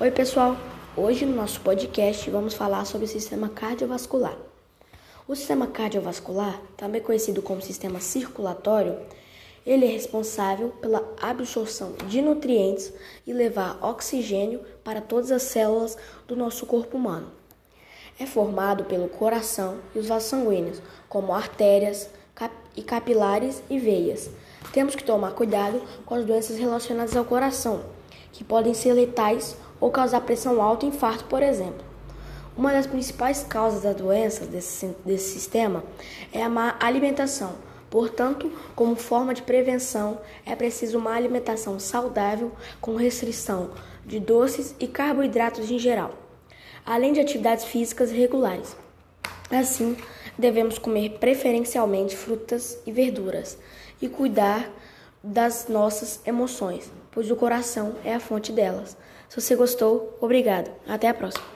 Oi, pessoal! Hoje no nosso podcast vamos falar sobre o sistema cardiovascular. O sistema cardiovascular, também conhecido como sistema circulatório, ele é responsável pela absorção de nutrientes e levar oxigênio para todas as células do nosso corpo humano. É formado pelo coração e os vasos sanguíneos, como artérias cap e capilares e veias. Temos que tomar cuidado com as doenças relacionadas ao coração, que podem ser letais ou causar pressão alta e infarto, por exemplo. Uma das principais causas das doenças desse, desse sistema é a má alimentação. Portanto, como forma de prevenção, é preciso uma alimentação saudável com restrição de doces e carboidratos em geral, além de atividades físicas regulares. Assim, devemos comer preferencialmente frutas e verduras e cuidar das nossas emoções, pois o coração é a fonte delas. Se você gostou, obrigado. Até a próxima.